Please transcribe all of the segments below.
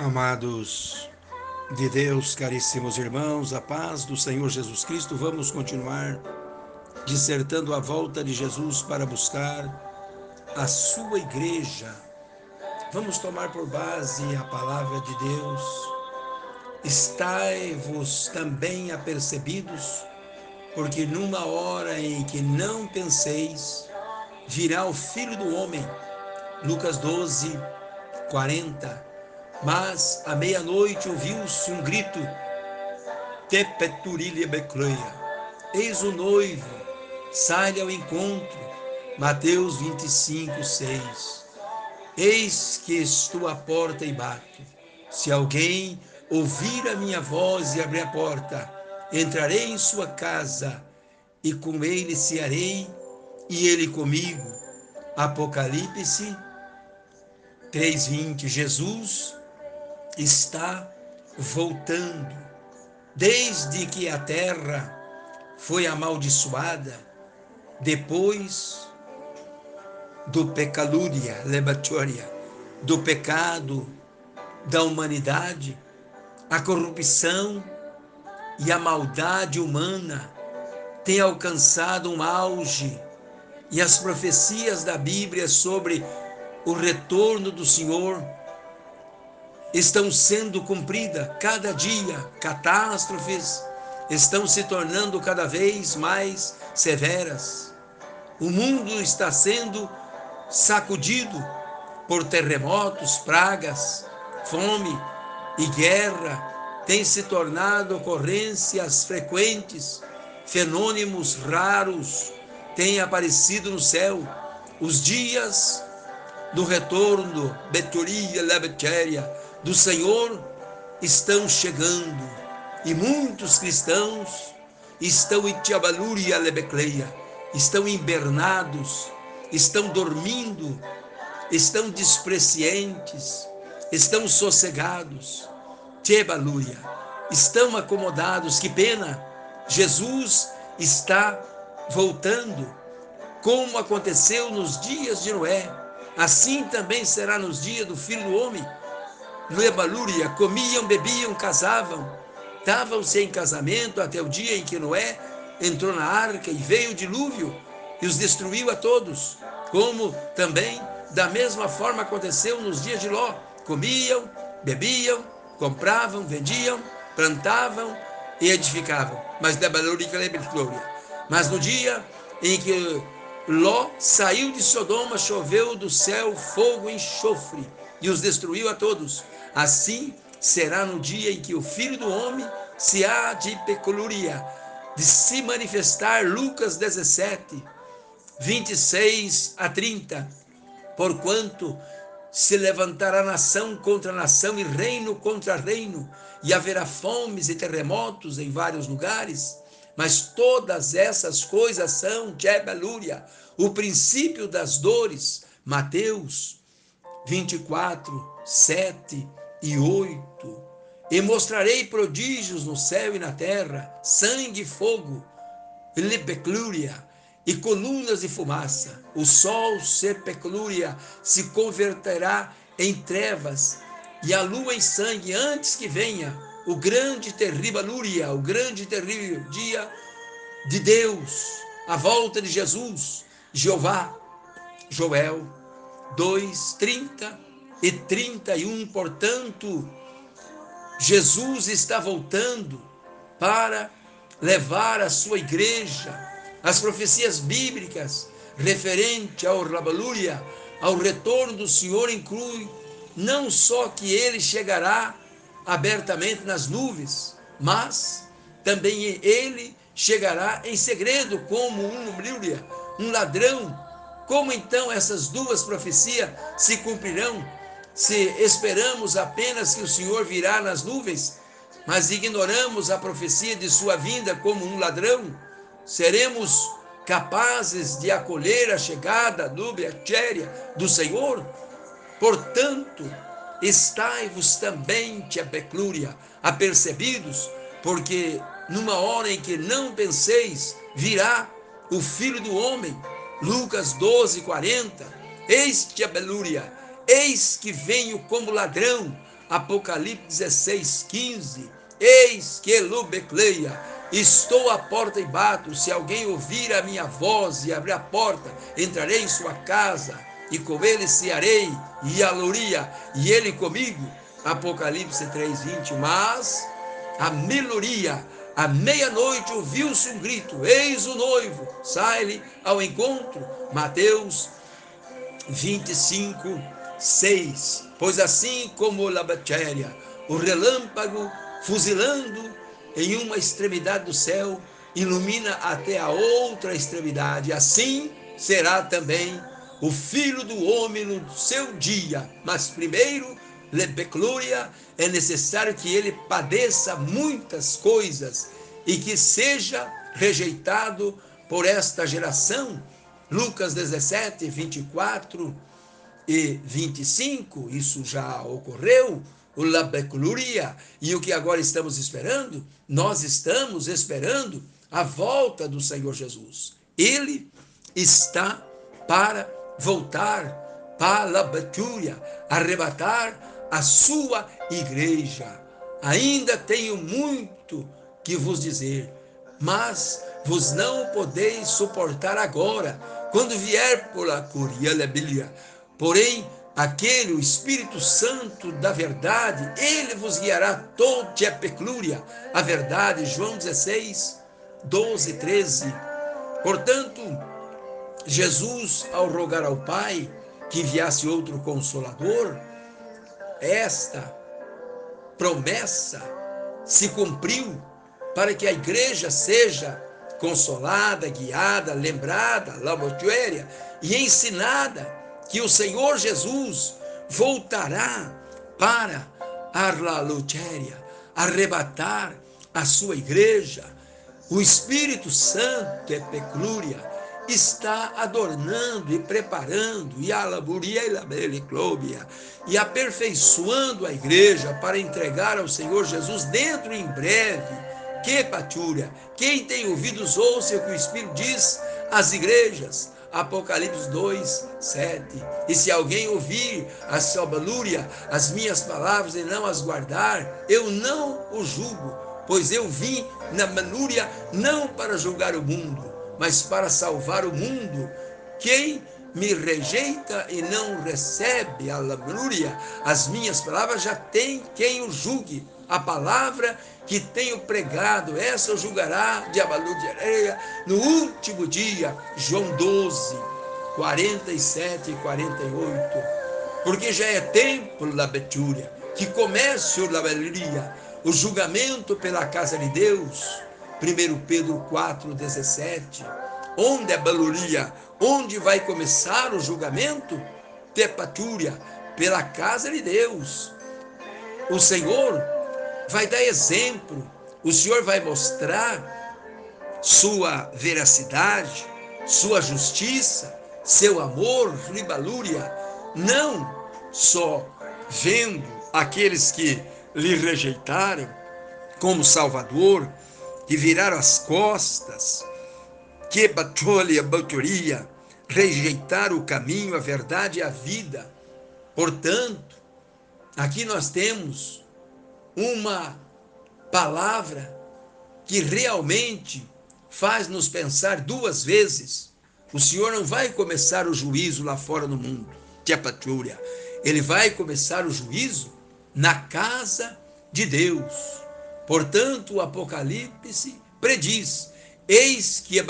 Amados de Deus, caríssimos irmãos, a paz do Senhor Jesus Cristo, vamos continuar dissertando a volta de Jesus para buscar a sua igreja. Vamos tomar por base a palavra de Deus. Estai-vos também apercebidos, porque numa hora em que não penseis, virá o Filho do Homem. Lucas 12, 40 mas à meia-noite ouviu-se um grito: Tepeturilia becleia. Eis o noivo, sai ao encontro. Mateus 25, 6. Eis que estou à porta e bato. Se alguém ouvir a minha voz e abrir a porta, entrarei em sua casa e com ele cearei e ele comigo. Apocalipse 3:20. Jesus está voltando. Desde que a terra foi amaldiçoada, depois do pecalúria, lebatoria, do pecado da humanidade, a corrupção e a maldade humana têm alcançado um auge e as profecias da Bíblia sobre o retorno do Senhor estão sendo cumpridas cada dia, catástrofes estão se tornando cada vez mais severas. O mundo está sendo sacudido por terremotos, pragas, fome e guerra. Tem se tornado ocorrências frequentes, fenômenos raros têm aparecido no céu. Os dias do retorno, Betoria, Lebetéria, do Senhor estão chegando e muitos cristãos estão em Tiabalúria Lebecleia, estão invernados, estão dormindo, estão despreciantes, estão sossegados. Tiabalúria, estão acomodados, que pena! Jesus está voltando, como aconteceu nos dias de Noé, assim também será nos dias do Filho do Homem Luebalúria, comiam, bebiam, casavam, davam-se em casamento até o dia em que Noé entrou na arca e veio o dilúvio e os destruiu a todos, como também da mesma forma aconteceu nos dias de Ló. Comiam, bebiam, compravam, vendiam, plantavam e edificavam. Mas Mas no dia em que Ló saiu de Sodoma, choveu do céu fogo e enxofre e os destruiu a todos. Assim será no dia em que o Filho do Homem se há de peculiaria, de se manifestar. Lucas 17, 26 a 30. Porquanto se levantará nação contra nação e reino contra reino, e haverá fomes e terremotos em vários lugares. Mas todas essas coisas são, Jebelúria, o princípio das dores. Mateus 24, 7 e 8. E mostrarei prodígios no céu e na terra, sangue e fogo, lepeclúria e colunas de fumaça. O sol sepeclúria se converterá em trevas e a lua em sangue antes que venha o grande terrível lúria, o grande terrível dia de Deus, a volta de Jesus, Jeová, Joel 2, 30 e 31. Portanto, Jesus está voltando para levar a sua igreja. As profecias bíblicas referente ao Rabalúria, ao retorno do Senhor, inclui não só que ele chegará abertamente nas nuvens, mas também ele chegará em segredo como um um ladrão. Como então essas duas profecias se cumprirão se esperamos apenas que o Senhor virá nas nuvens, mas ignoramos a profecia de sua vinda como um ladrão, seremos capazes de acolher a chegada do Beatéria do Senhor? Portanto, estai-vos também, tia Peclúria, apercebidos, porque numa hora em que não penseis, virá o Filho do Homem. Lucas 12, 40. Eis, tia Belúria, Eis que venho como ladrão, Apocalipse 16, 15. Eis que Lubecleia, estou à porta e bato. Se alguém ouvir a minha voz e abrir a porta, entrarei em sua casa e com ele cearei e aloria, e ele comigo. Apocalipse 3, 20. Mas a meloria, à meia-noite ouviu-se um grito: Eis o noivo, sai-lhe ao encontro. Mateus 25, 6. Pois assim como a bactéria, o relâmpago fuzilando em uma extremidade do céu, ilumina até a outra extremidade, assim será também o filho do homem no seu dia. Mas primeiro, lebeclúria, é necessário que ele padeça muitas coisas e que seja rejeitado por esta geração. Lucas 17, 24 e 25, isso já ocorreu, o labecluria, e o que agora estamos esperando? Nós estamos esperando a volta do Senhor Jesus. Ele está para voltar para a arrebatar a sua igreja. Ainda tenho muito que vos dizer, mas vos não podeis suportar agora, quando vier por a curia Porém, aquele, o Espírito Santo da verdade, ele vos guiará toda a peclúria, a verdade. João 16, 12, 13. Portanto, Jesus, ao rogar ao Pai que enviasse outro consolador, esta promessa se cumpriu para que a igreja seja consolada, guiada, lembrada, labotuéria e ensinada que o Senhor Jesus voltará para a lutéria, arrebatar a sua igreja. O Espírito Santo é peclúria, está adornando e preparando e alaburia e aperfeiçoando a igreja para entregar ao Senhor Jesus dentro em breve que patúria! Quem tem ouvidos, ouça o que o Espírito diz às igrejas. Apocalipse 2, 7. E se alguém ouvir a sua balúria, as minhas palavras e não as guardar, eu não o julgo, pois eu vim na balúria não para julgar o mundo, mas para salvar o mundo. Quem me rejeita e não recebe a lamúria, as minhas palavras já tem quem o julgue. A palavra que tenho pregado, essa eu julgará de de areia no último dia. João 12, 47 e 48. Porque já é tempo da betúria, que comece o labelia, o julgamento pela casa de Deus. 1 Pedro 4, 17. Onde é baluria? Onde vai começar o julgamento? Tepatúria, pela casa de Deus. O Senhor vai dar exemplo, o Senhor vai mostrar sua veracidade, sua justiça, seu amor, ribalúria, não só vendo aqueles que lhe rejeitaram como Salvador, que viraram as costas, que batolha, batoria, rejeitaram o caminho, a verdade e a vida. Portanto, aqui nós temos uma palavra que realmente faz nos pensar duas vezes. O Senhor não vai começar o juízo lá fora no mundo, é patrulha. Ele vai começar o juízo na casa de Deus. Portanto, o Apocalipse prediz: Eis que a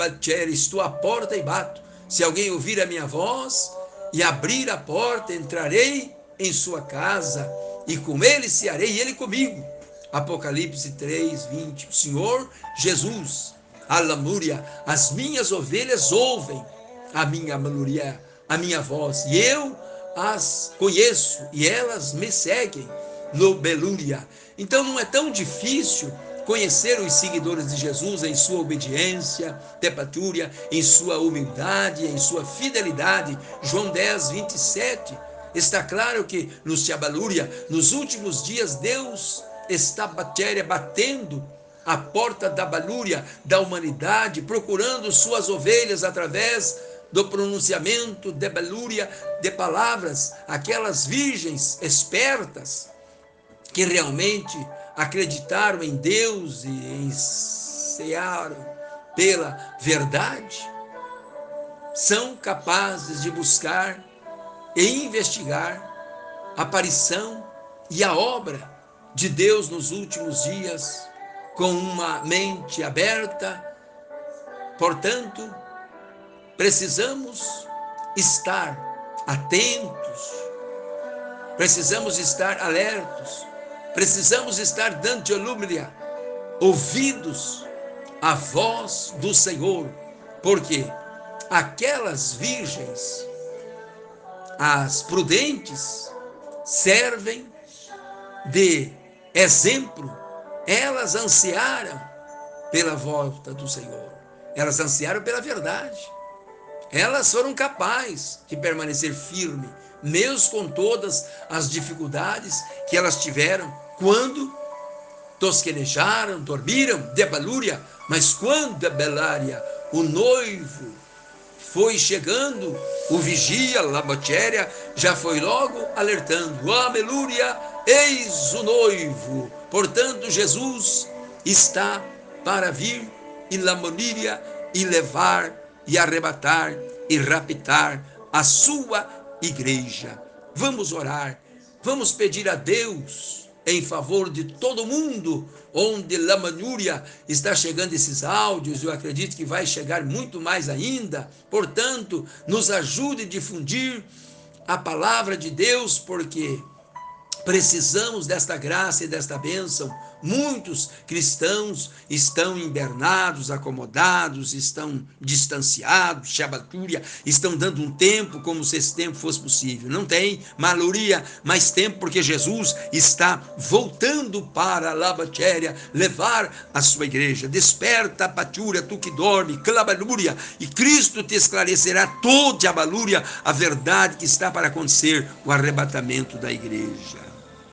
estou à porta e bato. Se alguém ouvir a minha voz e abrir a porta, entrarei em sua casa e com ele cearei, e ele comigo. Apocalipse 3, 20. O Senhor Jesus, a lamúria, as minhas ovelhas ouvem a minha manuria, a minha voz, e eu as conheço, e elas me seguem no belúria. Então não é tão difícil conhecer os seguidores de Jesus em sua obediência, tepatúria, em sua humildade, em sua fidelidade. João 10, 27 Está claro que no Shabalúria, nos últimos dias, Deus está batéria, batendo a porta da balúria da humanidade, procurando suas ovelhas através do pronunciamento de balúria de palavras, aquelas virgens espertas que realmente acreditaram em Deus e em cearam pela verdade, são capazes de buscar e investigar a aparição e a obra de Deus nos últimos dias com uma mente aberta. Portanto, precisamos estar atentos, precisamos estar alertos, precisamos estar dando de alúmnia, ouvidos à voz do Senhor, porque aquelas virgens, as prudentes, servem de exemplo, elas ansiaram pela volta do Senhor, elas ansiaram pela verdade. Elas foram capazes de permanecer firme, mesmo com todas as dificuldades que elas tiveram, quando tosquenejaram, dormiram, debalúria, mas quando a Belária, o noivo, foi chegando, o vigia, Labotéria, já foi logo alertando: Aleluia, eis o noivo. Portanto, Jesus está para vir e Lamoníria e levar e arrebatar e raptar a sua igreja. Vamos orar, vamos pedir a Deus em favor de todo mundo, onde Lamanúria está chegando esses áudios, eu acredito que vai chegar muito mais ainda. Portanto, nos ajude a difundir a palavra de Deus, porque Precisamos desta graça e desta bênção. Muitos cristãos estão invernados, acomodados, estão distanciados, shabatúria, estão dando um tempo como se esse tempo fosse possível. Não tem maluria mais tempo, porque Jesus está voltando para a Labatéria, levar a sua igreja. Desperta, patúria, tu que dorme, clabalúria, e Cristo te esclarecerá toda a balúria, a verdade que está para acontecer, o arrebatamento da igreja.